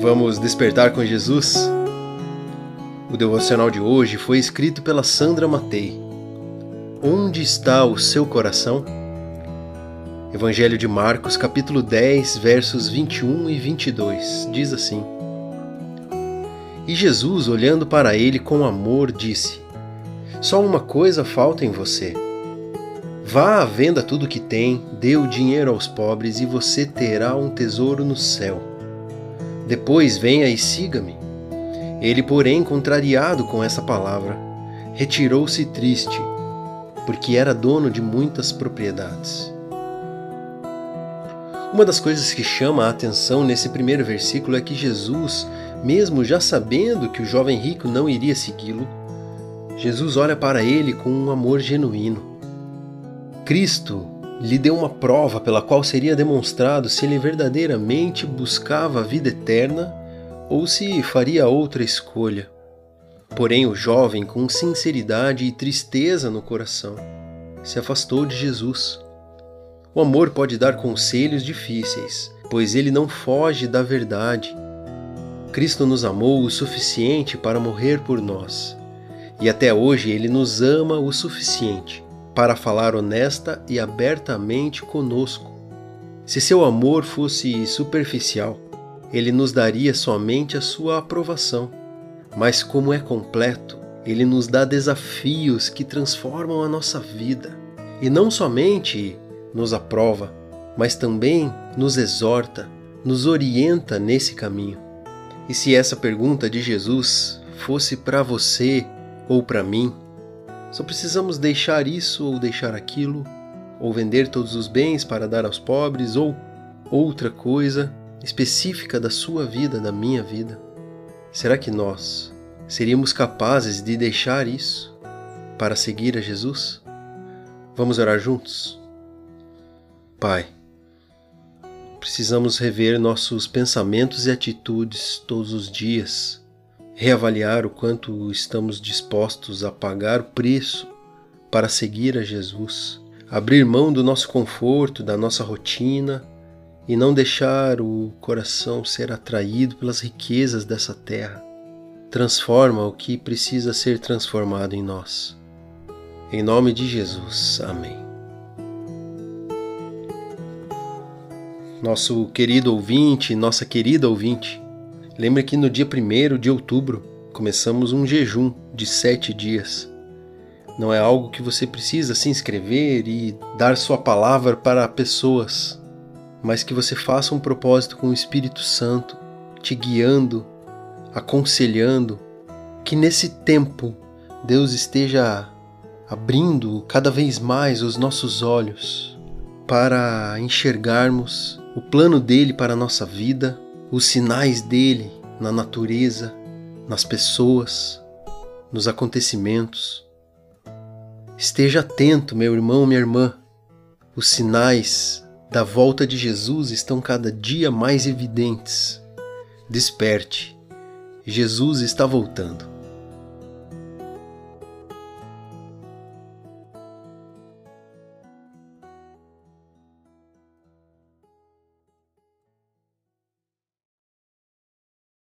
Vamos despertar com Jesus? O devocional de hoje foi escrito pela Sandra Matei. Onde está o seu coração? Evangelho de Marcos, capítulo 10, versos 21 e 22, diz assim: E Jesus, olhando para ele com amor, disse: Só uma coisa falta em você. Vá à venda tudo o que tem, dê o dinheiro aos pobres e você terá um tesouro no céu depois venha e siga-me. Ele, porém, contrariado com essa palavra, retirou-se triste, porque era dono de muitas propriedades. Uma das coisas que chama a atenção nesse primeiro versículo é que Jesus, mesmo já sabendo que o jovem rico não iria segui-lo, Jesus olha para ele com um amor genuíno. Cristo lhe deu uma prova pela qual seria demonstrado se ele verdadeiramente buscava a vida eterna ou se faria outra escolha. Porém, o jovem, com sinceridade e tristeza no coração, se afastou de Jesus. O amor pode dar conselhos difíceis, pois ele não foge da verdade. Cristo nos amou o suficiente para morrer por nós, e até hoje ele nos ama o suficiente para falar honesta e abertamente conosco. Se seu amor fosse superficial, ele nos daria somente a sua aprovação. Mas, como é completo, ele nos dá desafios que transformam a nossa vida. E não somente nos aprova, mas também nos exorta, nos orienta nesse caminho. E se essa pergunta de Jesus fosse para você ou para mim, só precisamos deixar isso ou deixar aquilo, ou vender todos os bens para dar aos pobres, ou outra coisa específica da sua vida, da minha vida. Será que nós seríamos capazes de deixar isso para seguir a Jesus? Vamos orar juntos? Pai, precisamos rever nossos pensamentos e atitudes todos os dias reavaliar o quanto estamos dispostos a pagar o preço para seguir a Jesus, abrir mão do nosso conforto, da nossa rotina e não deixar o coração ser atraído pelas riquezas dessa terra. Transforma o que precisa ser transformado em nós. Em nome de Jesus. Amém. Nosso querido ouvinte, nossa querida ouvinte, Lembre que no dia 1 de outubro começamos um jejum de sete dias. Não é algo que você precisa se inscrever e dar sua palavra para pessoas, mas que você faça um propósito com o Espírito Santo, te guiando, aconselhando, que nesse tempo Deus esteja abrindo cada vez mais os nossos olhos para enxergarmos o plano dele para a nossa vida os sinais dele na natureza, nas pessoas, nos acontecimentos. Esteja atento, meu irmão, minha irmã. Os sinais da volta de Jesus estão cada dia mais evidentes. Desperte. Jesus está voltando.